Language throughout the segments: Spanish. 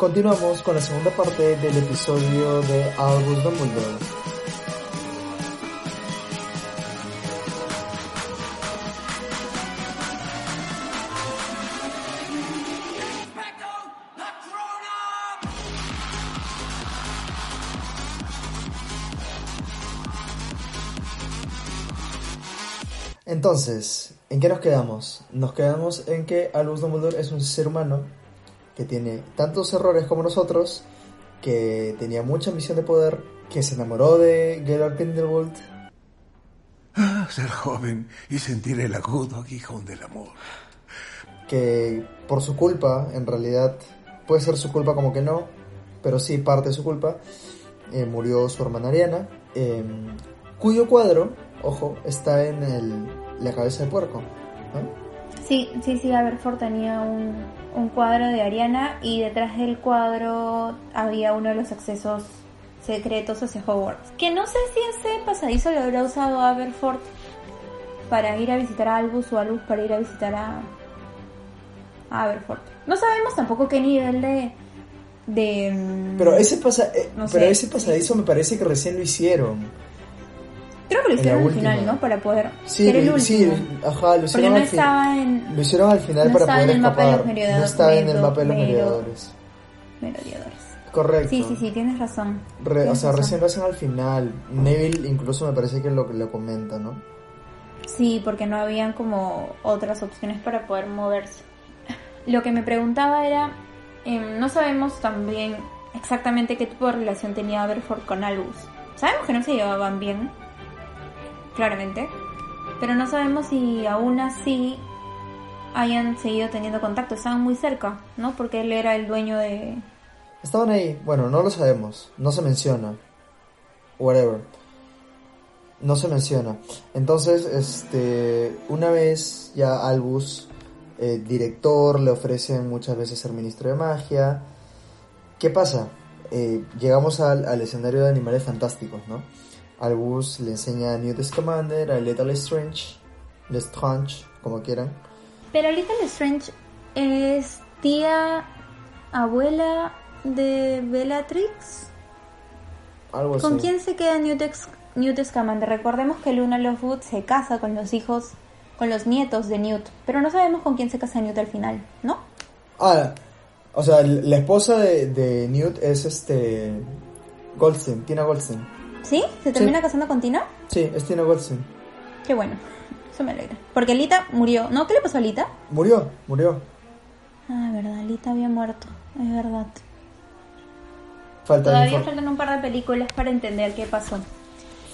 continuamos con la segunda parte del episodio de Albus Dumbledore. Entonces, ¿en qué nos quedamos? Nos quedamos en que Albus Dumbledore es un ser humano que tiene tantos errores como nosotros, que tenía mucha ambición de poder, que se enamoró de Gerard Grindelwald. Ah, ser joven y sentir el agudo aguijón del amor. Que por su culpa, en realidad, puede ser su culpa como que no, pero sí parte de su culpa, eh, murió su hermana Ariana, eh, cuyo cuadro, ojo, está en el, la cabeza de puerco. ¿no? Sí, sí, sí, Aberford tenía un, un cuadro de Ariana y detrás del cuadro había uno de los accesos secretos hacia Hogwarts. Que no sé si ese pasadizo lo habrá usado Aberford para ir a visitar a Albus o Albus para ir a visitar a, a Aberford. No sabemos tampoco qué nivel de... de Pero ese, pasa, eh, No pero sé. ese pasadizo me parece que recién lo hicieron. Creo que lo hicieron al final, ¿no? Para poder Sí, ser el lo- sí, último. ajá, lo Porque hicieron, no al fin- estaba en lo hicieron al final no para poder en el mapa de los escapar. merodeadores- no estaba en el mapa de los mero- mediadores. Merodeadores. Correcto. Sí, sí, sí, tienes razón. Re- o sea, razón. recién lo hacen al final. Neville incluso me parece que lo, lo comenta, ¿no? Sí, porque no habían como otras opciones para poder moverse. Lo que me preguntaba era, em, no sabemos también exactamente qué tipo de relación tenía Aberford con Albus. Sabemos que no se llevaban bien, claramente, pero no sabemos si aún así hayan seguido teniendo contacto. Estaban muy cerca, ¿no? Porque él era el dueño de... Estaban ahí. Bueno, no lo sabemos. No se menciona. Whatever. No se menciona. Entonces, este, una vez ya Albus, eh, director, le ofrecen muchas veces ser ministro de magia. ¿Qué pasa? Eh, llegamos al, al escenario de animales fantásticos, ¿no? Albus le enseña a Newt Scamander, a Lethal Strange, Lestrange, como quieran. Pero Little Strange es tía, abuela de Bellatrix. Algo así. ¿Con quién se queda Newt, Ex- Newt Scamander? Recordemos que Luna Lovegood se casa con los hijos, con los nietos de Newt, pero no sabemos con quién se casa Newt al final, ¿no? Ah, o sea, la esposa de, de Newt es este. Goldstein, Tina Goldstein. ¿Sí? ¿Se termina casando con Tina? Sí, es Tina Goldstein. Qué bueno, eso me alegra. Porque Lita murió, ¿no? ¿Qué le pasó a Lita? Murió, murió. Ah, verdad, Lita había muerto, es verdad. Falta, Todavía faltan un par de películas para entender qué pasó.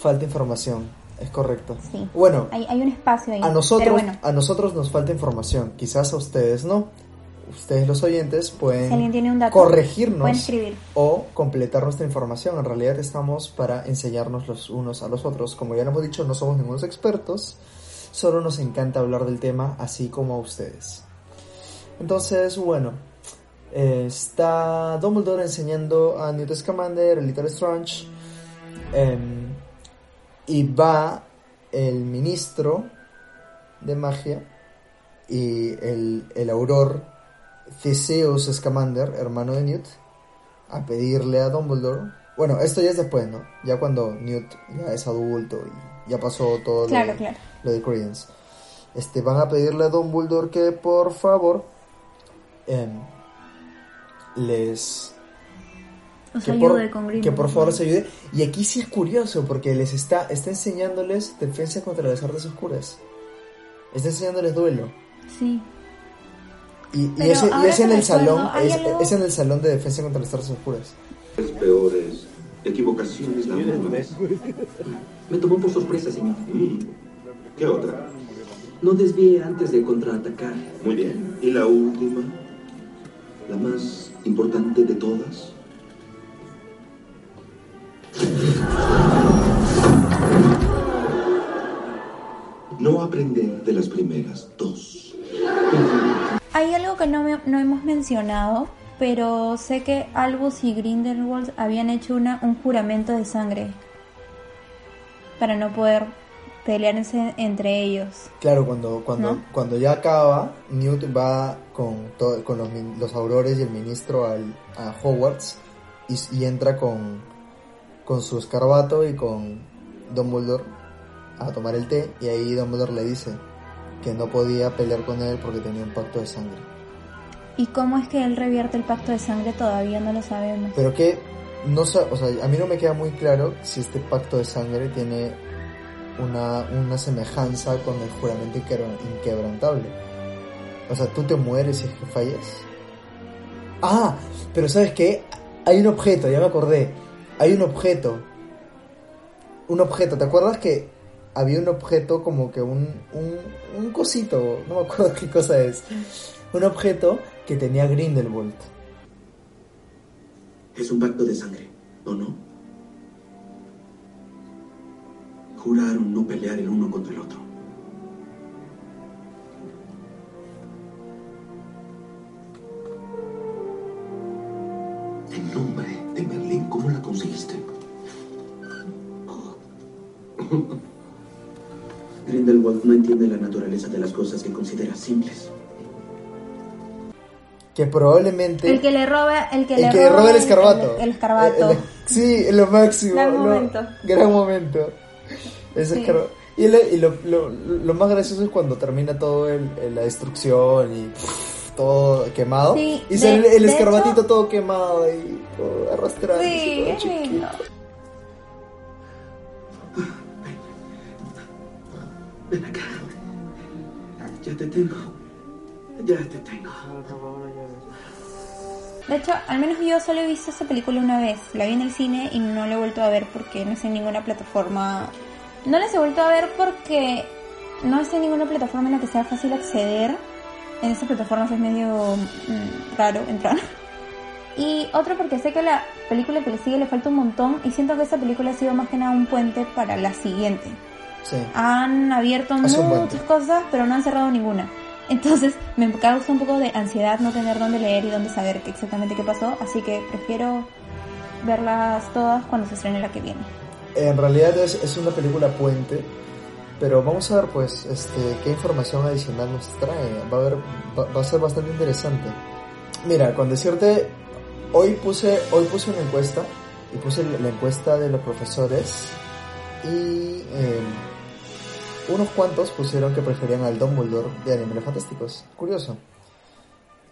falta información, es correcto. Sí. Bueno, Hay, hay un espacio ahí. a nosotros, bueno, a nosotros nos falta información. Quizás a ustedes no. Ustedes los oyentes pueden si dato, corregirnos pueden o completar nuestra información. En realidad estamos para enseñarnos los unos a los otros. Como ya lo hemos dicho, no somos ningunos expertos, solo nos encanta hablar del tema así como a ustedes. Entonces, bueno, eh, está Dumbledore enseñando a Newt Scamander, el Little Strange, em, y va el ministro de magia y el, el auror Theseus Scamander, hermano de Newt, a pedirle a Dumbledore. Bueno, esto ya es después, ¿no? Ya cuando Newt ya es adulto y ya pasó todo lo Claro, de- claro. lo de Credence. Este, van a pedirle a Dumbledore que por favor em, les que por, con que por favor les ayude. Y aquí sí es curioso porque les está, está enseñándoles defensa contra las artes oscuras. Está enseñándoles duelo. Sí. Y, y Pero es, y en el salón, es, algo- es en el salón de defensa contra las artes oscuras. Las peores equivocaciones la forma. Me tomó por sorpresa, señor. ¿Qué otra? No desvíe antes de contraatacar. Muy bien. ¿Y la última? ¿La más importante de todas? No aprender de las primeras dos. Que no, me- no hemos mencionado, pero sé que Albus y Grindelwald habían hecho una, un juramento de sangre para no poder pelearse entre ellos. Claro, cuando, cuando, ¿No? cuando ya acaba, Newt va con, to- con los aurores y el ministro al, a Hogwarts y, y entra con, con su escarbato y con Dumbledore a tomar el té y ahí Dumbledore le dice que no podía pelear con él porque tenía un pacto de sangre. ¿Y cómo es que él revierte el pacto de sangre? Todavía no lo sabemos. Pero que no sa- o sea, a mí no me queda muy claro si este pacto de sangre tiene una, una semejanza con el juramento inquebra- inquebrantable. O sea, tú te mueres si es que fallas. Ah, pero ¿sabes qué? Hay un objeto, ya me acordé. Hay un objeto. Un objeto, ¿te acuerdas que había un objeto como que un, un, un cosito, no me acuerdo qué cosa es. Un objeto que tenía Grindelwald. Es un pacto de sangre, ¿o no? Juraron no pelear el uno contra el otro. En nombre de Merlín, ¿cómo la conseguiste? Grindelwald no entiende la naturaleza de las cosas que considera simples. Que probablemente... El que le roba, el que el le que roba roba el escarbato. El, el escarbato. Eh, el- sí, lo máximo. Gran lo- momento. gran momento. Ese Sí. escarba- Y, le- y lo, lo- lo más gracioso es cuando termina todo el, el- la destrucción y pff, todo quemado. Sí, y sale de- el escarbatito hecho- todo quemado y todo arrastrando. Sí, es lindo. Ven acá. Ya te tengo. Ya te tengo. De hecho, al menos yo solo he visto esa película una vez. La vi en el cine y no la he vuelto a ver porque no en ninguna plataforma. No las he vuelto a ver porque no está en ninguna plataforma en la que sea fácil acceder. En esas plataformas es medio mm, raro entrar. Y otro porque sé que a la película que le sigue le falta un montón y siento que esta película ha sido más que nada un puente para la siguiente. Sí. Han abierto Hace muchas cosas, pero no han cerrado ninguna. Entonces me causa un poco de ansiedad no tener dónde leer y dónde saber exactamente qué pasó, así que prefiero verlas todas cuando se estrene la que viene. En realidad es, es una película puente. Pero vamos a ver, pues, este, qué información adicional nos trae. Va a, haber, va, a ser bastante interesante. Mira, con decirte, hoy puse, hoy puse una encuesta y puse la encuesta de los profesores y eh, unos cuantos pusieron que preferían al Dumbledore de Animales Fantásticos. Curioso.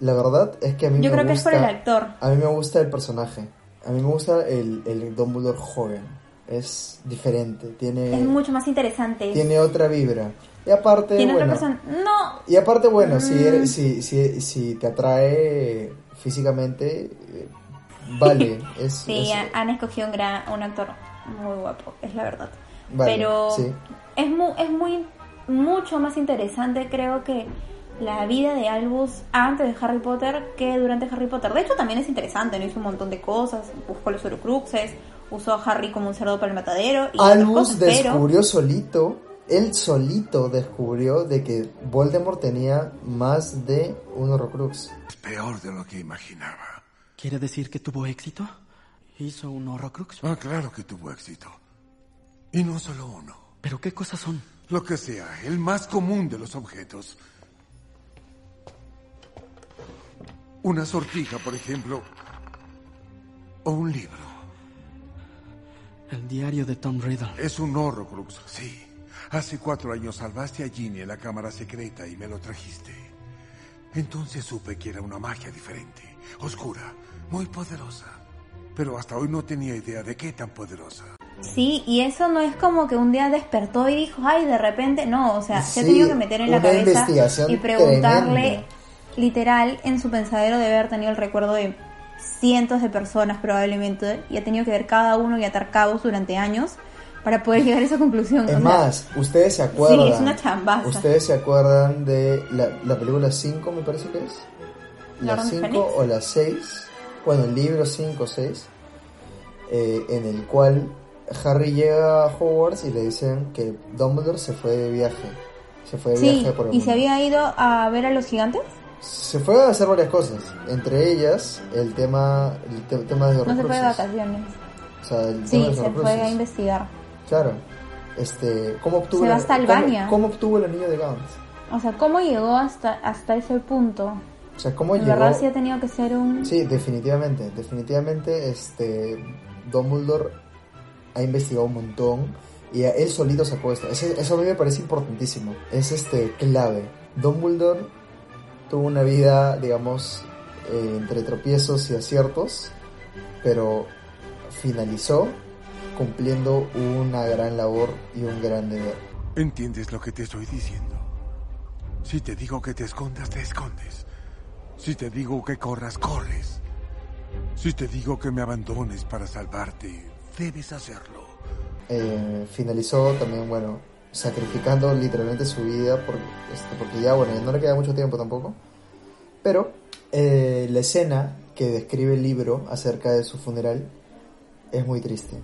La verdad es que a mí Yo me creo que es gusta, por el actor. a mí me gusta el personaje. A mí me gusta el, el Dumbledore joven. Es diferente, tiene Es mucho más interesante. tiene otra vibra. Y aparte, Tiene otra bueno, persona. No, y aparte, bueno, si, Mm. eres- si, si, si te atrae físicamente, eh, vale. Es, sí, es- han- han escogido un, gran, un actor muy guapo, es la verdad. vale, Pero sí. Es, mu- es muy, mucho más interesante, creo que la vida de Albus antes de Harry Potter que durante Harry Potter. De hecho, también es interesante, ¿no? Hizo un montón de cosas, buscó los Horcruxes, usó a Harry como un cerdo para el matadero. Y Albus cosas, pero- descubrió solito, él solito descubrió de que Voldemort tenía más de un Horrocrux. Es peor de lo que imaginaba. ¿Quiere decir que tuvo éxito? Hizo un Horrocrux. Ah, claro que tuvo éxito. Y no solo uno. ¿Pero qué cosas son? Lo que sea, el más común de los objetos. Una sortija, por ejemplo. O un libro. El diario de Tom Riddle. Es un Horrocrux, sí. Hace cuatro años salvaste a Ginny en la cámara secreta y me lo trajiste. Entonces supe que era una magia diferente, oscura, muy poderosa. Pero hasta hoy no tenía idea de qué tan poderosa. Sí, y eso no es como que un día despertó y dijo, ay, de repente, no, o sea, se ha tenido que meter en la cabeza y preguntarle, tremenda. literal, en su pensadero de haber tenido el recuerdo de cientos de personas probablemente, y ha tenido que ver cada uno y atar cabos durante años para poder llegar a esa conclusión. Es o sea, más, ustedes se acuerdan. Sí, es una chambaza. Ustedes se acuerdan de la, la película 5, me parece que es. ¿La La Orden 5 Fénix? o la 6. Bueno, el libro 5 o 6. eh, en el cual Harry llega a Hogwarts y le dicen que Dumbledore se fue de viaje. Se fue de sí, viaje por el y se había ido a ver a los gigantes, Se fue a hacer varias cosas. Entre ellas, el tema, el te- tema de los no se fue de vacaciones. O sea, el tema Sí, de los se fue a investigar. Claro. este, cómo obtuvo, Se va la- hasta cómo- Albania. cómo obtuvo el anillo de Gaunt. O sea, ¿cómo llegó hasta, hasta ese punto? O sea, cómo En llegó... verdad sí ha tenido que ser un... Sí, definitivamente, definitivamente, este, Dumbledore ha investigado un montón y él solito sacó esto. Eso a mí me parece importantísimo, es este clave. Dumbledore tuvo una vida, digamos, eh, entre tropiezos y aciertos, pero finalizó cumpliendo una gran labor y un gran deber. ¿Entiendes lo que te estoy diciendo? Si te digo que te escondas, te escondes. Si te digo que corras, corres. Si te digo que me abandones para salvarte, debes hacerlo. eh, finalizó también, bueno, sacrificando literalmente su vida por- este, porque ya, bueno, no le queda mucho tiempo tampoco. Pero eh, la escena que describe el libro acerca de su funeral es muy triste.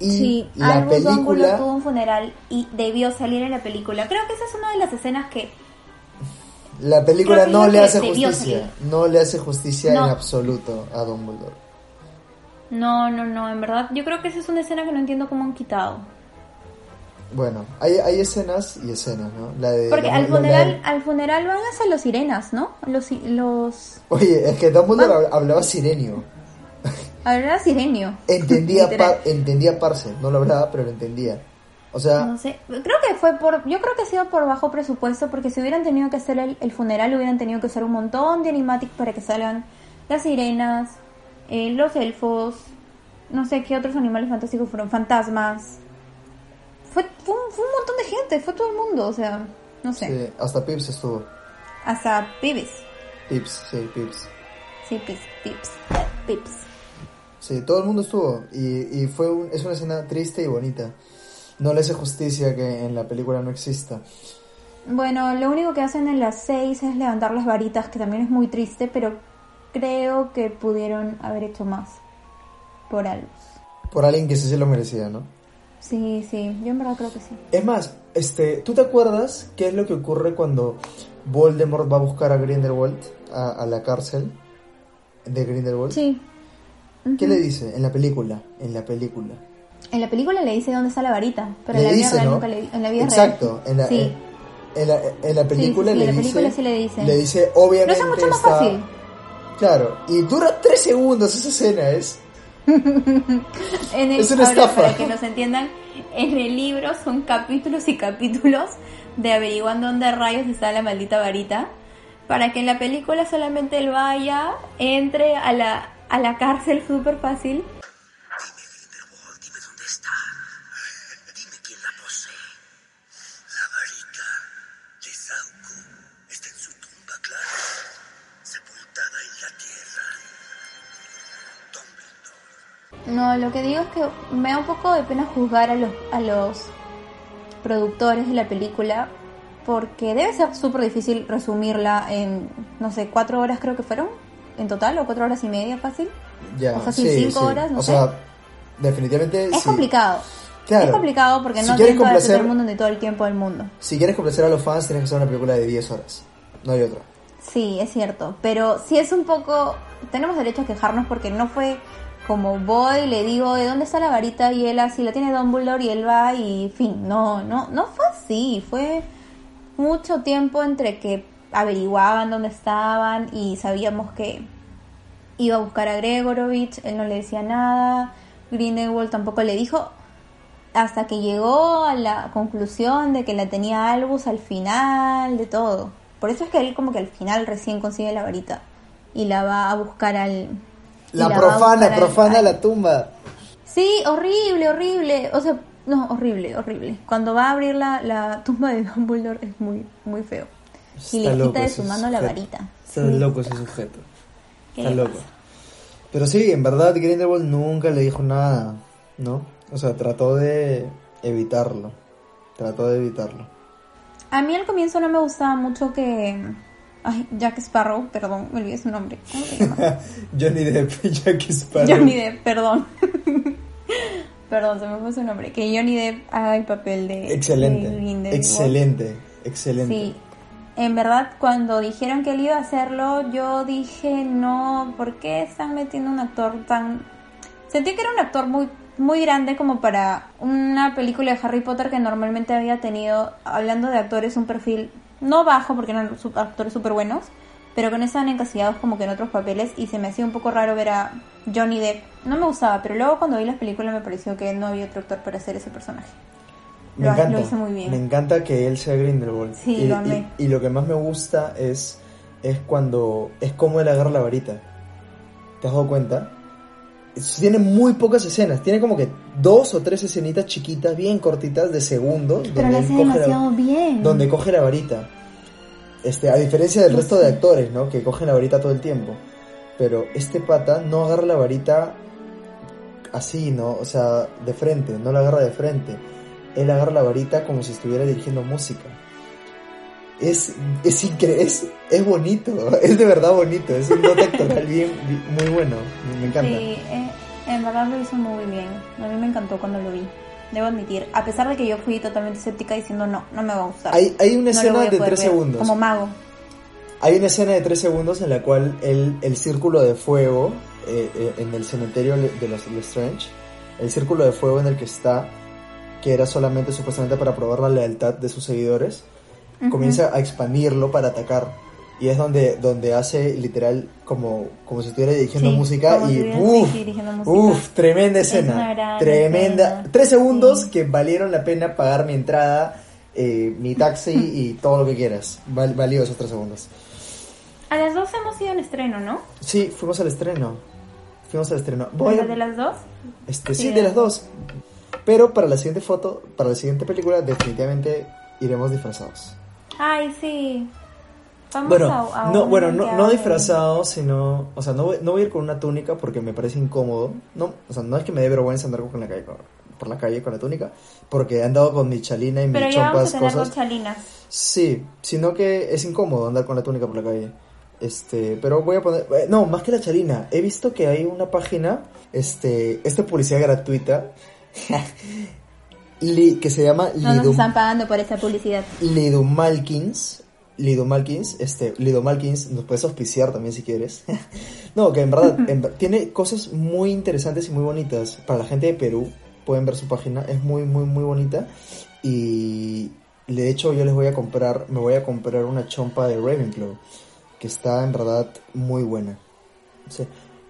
Y Sí, la Albus Dumbledore película, tuvo un funeral y debió salir en la película. Creo que esa es una de las escenas que... la película creo que no le hace justicia, no le hace justicia No. en absoluto a Dumbledore. No, no, no, en verdad. Yo creo que esa es una escena que no entiendo cómo han quitado. Bueno, hay, hay escenas y escenas, ¿no? La de Porque la- al la- funeral, al funeral van hasta los sirenas, ¿no? Los, los... Oye, es que Dumbledore hab- hablaba sirenio. Hablaba sirenio. Entendía, par- entendía Parse, no lo hablaba, pero lo entendía. O sea, No sé, creo que fue por, yo creo que ha sido por bajo presupuesto, porque si hubieran tenido que hacer el, el funeral, hubieran tenido que usar un montón de animatics para que salgan las sirenas, eh, los elfos, no sé qué otros animales fantásticos fueron, fantasmas. Fue, fue, un, fue un montón de gente, fue todo el mundo, o sea, no sé, sí, hasta Pips estuvo. hasta Pibis. Pips, sí, Pips. Sí, Pips, Pips, Pips. Sí, todo el mundo estuvo. Y, y fue un- es una escena triste y bonita. No le hace justicia que en la película no exista. Bueno, lo único que hacen en las seis es levantar las varitas, que también es muy triste, pero creo que pudieron haber hecho más por Albus. Por alguien que sí se lo merecía, ¿no? Sí, sí, yo en verdad creo que sí. Es más, este, ¿tú te acuerdas qué es lo que ocurre cuando Voldemort va a buscar a Grindelwald a, a la cárcel de Grindelwald? Sí. ¿Qué le dice en la película? En la película. En la película le dice dónde está la varita, pero Le en la vida dice, real ¿no? nunca le En la vida Exacto, real. en la, sí. en, en la, en la película sí, le en la dice. película sí le dice. Le dice, obviamente. Hace mucho más está- fácil. Claro, y dura tres segundos esa escena, es. En el, Es una ahora, estafa. Para que nos entiendan, en el libro son capítulos y capítulos de averiguando dónde rayos está la maldita varita. Para que en la película solamente él vaya, entre a la, a la cárcel súper fácil. Lo que digo es que me da un poco de pena juzgar a los, a los productores de la película porque debe ser súper difícil resumirla en, no sé, cuatro horas creo que fueron en total o cuatro horas y media fácil. Ya, O fácil cinco horas, no o sé. sea, definitivamente. Es sí. complicado. Claro. Es complicado porque Si no quieres tienes todo complacer- el mundo ni todo el tiempo del mundo. Si quieres complacer a los fans, tienes que hacer una película de 10 horas. No hay otra. Sí, es cierto. Pero sí es un poco. Tenemos derecho a quejarnos porque no fue como voy, le digo de dónde está la varita y él así la tiene Dumbledore y él va y fin. No, no, no fue así. Fue mucho tiempo entre que averiguaban dónde estaban y sabíamos que iba a buscar a Gregorovich, él no le decía nada, Grindelwald tampoco le dijo, hasta que llegó a la conclusión de que la tenía Albus al final de todo. Por eso es que él como que al final recién consigue la varita y la va a buscar al... La profana, profana la tumba. Sí, horrible, horrible. O sea, no, horrible, horrible. Cuando va a abrir la, la tumba de Dumbledore es muy, muy feo. Y le Está quita de su mano la varita. Está Sí. loco ese sujeto. ¿Qué Está loco. pasa? Pero sí, en verdad Grindelwald nunca le dijo nada, ¿no? O sea, trató de evitarlo. Trató de evitarlo. A mí al comienzo no me gustaba mucho que... Ay, Jack Sparrow, perdón, me olvidé su nombre. ¿Cómo se llama? Johnny Depp, Jack Sparrow. Johnny Depp, perdón. perdón, se me fue su nombre. Que Johnny Depp haga el papel de... de Excelente, excelente, excelente. Sí, en verdad cuando dijeron que él iba a hacerlo, yo dije, no, ¿por qué están metiendo un actor tan... Sentí que era un actor muy muy grande como para una película de Harry Potter que normalmente había tenido, hablando de actores, un perfil no bajo porque eran actores súper buenos, pero con estaban encasillados como que en otros papeles y se me hacía un poco raro ver a Johnny Depp. No me gustaba, pero luego cuando vi las películas me pareció que no había otro actor para hacer ese personaje. Me Lo- encanta. lo hizo muy bien. Me encanta que él sea Grindelwald. Sí, y, lo amé. y- y lo que más me gusta es, es cuando. Es como él agarra la varita. ¿Te has dado cuenta? Tiene muy pocas escenas. Tiene como que dos o tres escenitas chiquitas, bien cortitas, de segundos. Pero él hace coge la- bien. donde coge la varita. Este, a diferencia del resto de actores, ¿no? Que cogen la varita todo el tiempo. Pero este pata no agarra la varita así, ¿no? O sea, de frente, no la agarra de frente. Él agarra la varita como si estuviera dirigiendo música. Es, es increíble, es, es bonito, es de verdad bonito, es un actoral bien, bien- muy bueno, me, me encanta. Sí, eh, en verdad lo hizo muy bien. A mí me encantó cuando lo vi. Debo admitir, a pesar de que yo fui totalmente escéptica diciendo no, no me va a gustar. Hay, hay una No escena de tres segundos. Como mago. Hay una escena de tres segundos en la cual el, el círculo de fuego eh, eh, en el cementerio de los Lestrange, el círculo de fuego en el que está, que era solamente supuestamente para probar la lealtad de sus seguidores, comienza a expandirlo para atacar. Y es donde, donde hace literal como, como si estuviera dirigiendo Sí, música y uff, uff, tremenda escena. Tremenda. escena. Tres segundos Sí. que valieron la pena pagar mi entrada, eh, mi taxi y todo lo que quieras. Val- valió esos tres segundos. A las dos hemos ido en estreno, ¿no? Sí, fuimos al estreno. Fuimos al estreno. Voy a- ¿De las dos? este, Sí, sí, de las dos. Pero para la siguiente foto, para la siguiente película, definitivamente iremos disfrazados. Ay, sí. Vamos Bueno, a, a no, bueno, no, disfrazados, sino, o sea, no voy, no voy a ir con una túnica porque me parece incómodo. No, o sea, no es que me dé vergüenza andar con la calle, por la calle con la túnica, porque he andado con mi chalina y Pero mis ya vamos a chompas, tener cosas. dos chalinas. Sí, sino que es incómodo andar con la túnica por la calle. Este, pero voy a poner, eh, no, más que la chalina, he visto que hay una página, este, esta publicidad gratuita, li- que se llama No nos están pagando por esta publicidad. Lidumalkins, Lidumalkins, este, Lidumalkins, nos puedes auspiciar también si quieres. no, que en verdad, en ver- tiene cosas muy interesantes y muy bonitas. Para la gente de Perú, pueden ver su página, es muy, muy, muy bonita. Y de hecho yo les voy a comprar, me voy a comprar una chompa de Ravenclaw, que está en verdad muy buena. Sí.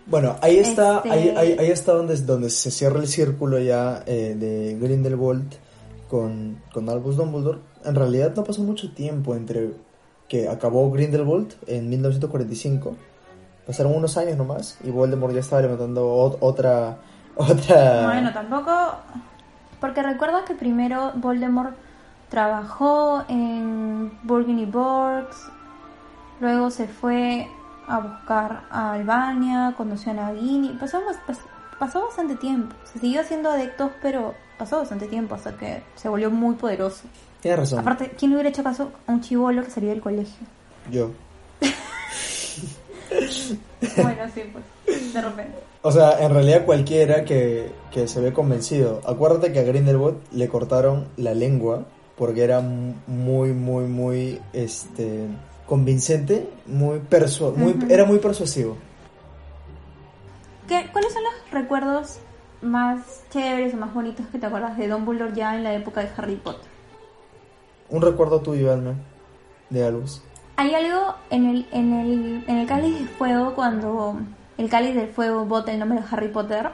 Bueno, ahí está, Este- ahí, ahí, ahí está donde, donde se cierra el círculo ya eh, de Grindelwald con, con Albus Dumbledore. En realidad no pasó mucho tiempo entre que acabó Grindelwald en 1945. Pasaron unos años nomás y Voldemort ya estaba levantando ot- otra... otra... Bueno, tampoco. Porque recuerda que primero Voldemort trabajó en Burgundy Borgs, luego se fue a buscar a Albania, conoció a Nagini. Pasó, pasó bastante tiempo. Se siguió haciendo adeptos, pero pasó bastante tiempo hasta que se volvió muy poderoso. Tienes razón. Aparte, ¿quién le hubiera hecho caso a un chivolo que salió del colegio? Yo. Bueno, sí, pues, de repente. O sea, en realidad cualquiera que, que se ve convencido. Acuérdate que a Grindelwald le cortaron la lengua porque era mu- muy, muy, muy, este, convincente, muy persu muy, era muy persuasivo. ¿Qué, ¿Cuáles son los recuerdos más chéveres o más bonitos que te acuerdas de Dumbledore ya en la época de Harry Potter? Un recuerdo tuyo, Alma, de Albus. Hay algo en el, en el, en el cáliz de fuego cuando el cáliz del fuego bota el nombre de Harry Potter.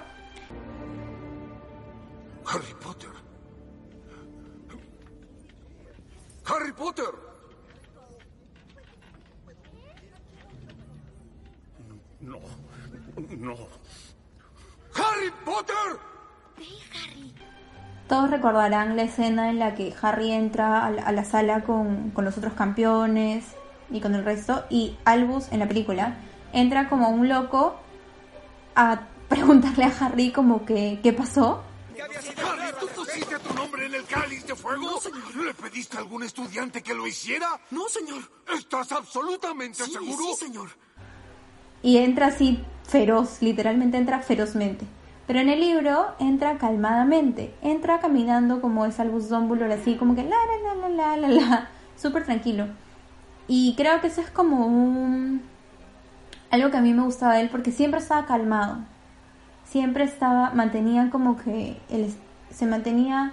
Recordarán la escena en la que Harry entra a la, a la sala con, con los otros campeones y con el resto y Albus en la película entra como un loco a preguntarle a Harry como que qué pasó Harry, ¿tú pusiste tu nombre en el cáliz de fuego? ¿Le pediste a algún estudiante que lo hiciera? No, señor. ¿Estás absolutamente Sí, seguro? sí, señor. y entra así feroz, literalmente entra ferozmente. Pero en el libro entra calmadamente, entra caminando como es Albus Dumbledore, así como que la la la la la la la, súper tranquilo. Y creo que eso es como un algo que a mí me gustaba de él porque siempre estaba calmado. siempre estaba, mantenían como que él se mantenía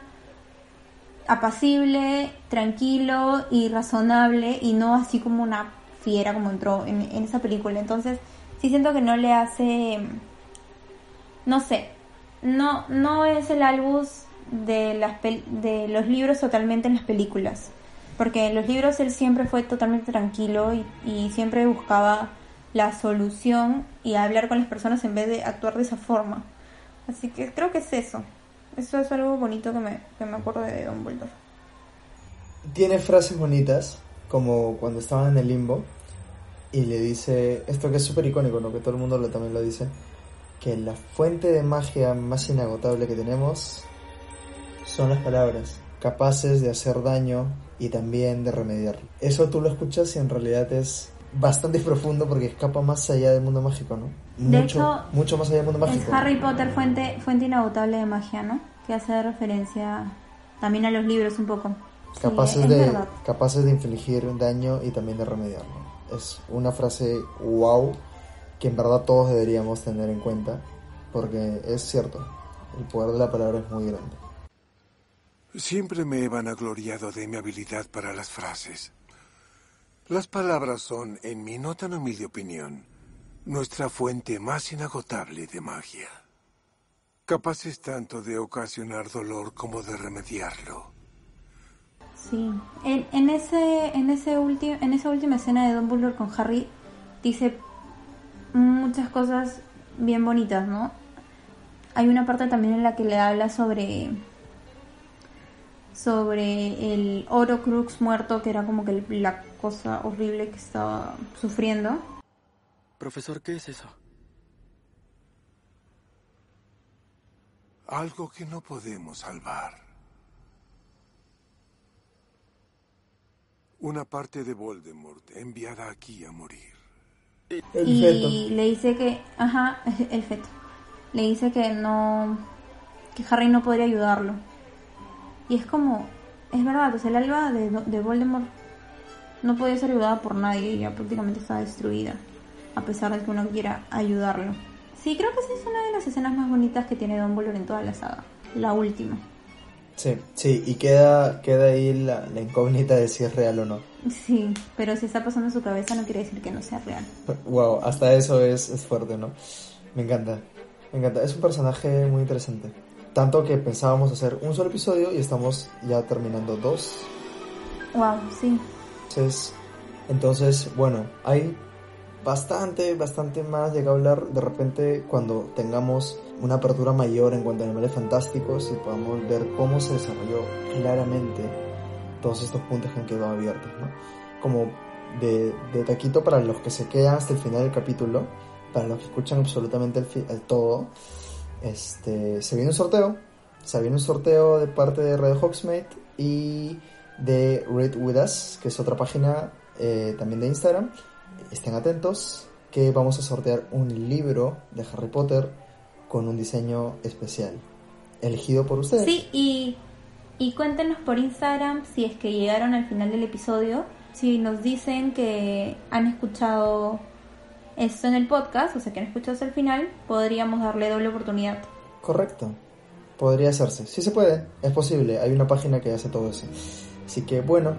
apacible, tranquilo y razonable y no así como una fiera como entró en, en esa película. Entonces, sí siento que no le hace, no sé, no, no es el albus de, las de los libros totalmente en las películas. Porque en los libros él siempre fue totalmente tranquilo y, siempre buscaba la solución y hablar con las personas en vez de actuar de esa forma. Así que creo que es eso. Eso es algo bonito que me, que me acuerdo de Don Dumbledore. Tiene frases bonitas, como cuando estaban en el limbo y le dice, esto que es súper icónico, ¿no? que todo el mundo lo, también lo dice, que la fuente de magia más inagotable que tenemos son las palabras, capaces de hacer daño y también de remediarlo. Eso tú lo escuchas y en realidad es bastante profundo porque escapa más allá del mundo mágico, ¿no? De hecho, mucho más allá del mundo mágico. Es Harry Potter fuente, fuente inagotable de magia, ¿no? Que hace referencia también a los libros un poco. Capaces, sí, de, capaces de infligir daño y también de remediarlo. Es una frase wow que en verdad todos deberíamos tener en cuenta porque es cierto, el poder de la palabra es muy grande. Siempre me he vanagloriado de mi habilidad para las frases. Las palabras son, en mi nota no humilde opinión, nuestra fuente más inagotable de magia. Capaces tanto de ocasionar dolor como de remediarlo. Sí, en, en ese, en ese en esa última escena de Dumbledore con Harry dice muchas cosas bien bonitas, ¿no? Hay una parte también en la que le habla sobre sobre el oro crux muerto, que era como que la cosa horrible que estaba sufriendo. Profesor, ¿qué es eso? Algo que no podemos salvar. Una parte de Voldemort enviada aquí a morir. Y le dice que, ajá, el feto. Le dice que no, que Harry no podría ayudarlo. Y es como, es verdad, o sea, el alba de, de Voldemort no podía ser ayudada por nadie, ya prácticamente está destruida, a pesar de que uno quiera ayudarlo. Sí, creo que esa es una de las escenas más bonitas que tiene Dumbledore en toda la saga, la última. Sí, sí, y queda, queda ahí la, la, incógnita de si es real o no. Sí, pero si está pasando en su cabeza no quiere decir que no sea real. Wow, hasta eso es, es fuerte, ¿no? Me encanta, me encanta. Es un personaje muy interesante. Tanto que pensábamos hacer un solo episodio y estamos ya terminando dos. Wow, sí. Entonces, entonces bueno, hay bastante, bastante más de que hablar de repente cuando tengamos una apertura mayor en cuanto a animales fantásticos y podamos ver cómo se desarrolló claramente todos estos puntos que han quedado abiertos, ¿no? Como de, de taquito para los que se quedan hasta el final del capítulo, para los que escuchan absolutamente el, el todo, este, se viene un sorteo, se viene un sorteo de parte de Red Hogsmate y de Read With Us, que es otra página eh, también de Instagram. Estén atentos que vamos a sortear un libro de Harry Potter con un diseño especial, elegido por ustedes. Sí, y, y cuéntenos por Instagram si es que llegaron al final del episodio, si nos dicen que han escuchado esto en el podcast, o sea que han escuchado hasta el final, podríamos darle doble oportunidad. Correcto, podría hacerse, sí se puede, es posible, hay una página que hace todo eso. Así que bueno,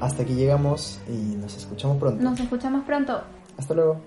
hasta aquí llegamos y nos escuchamos pronto. Nos escuchamos pronto. Hasta luego.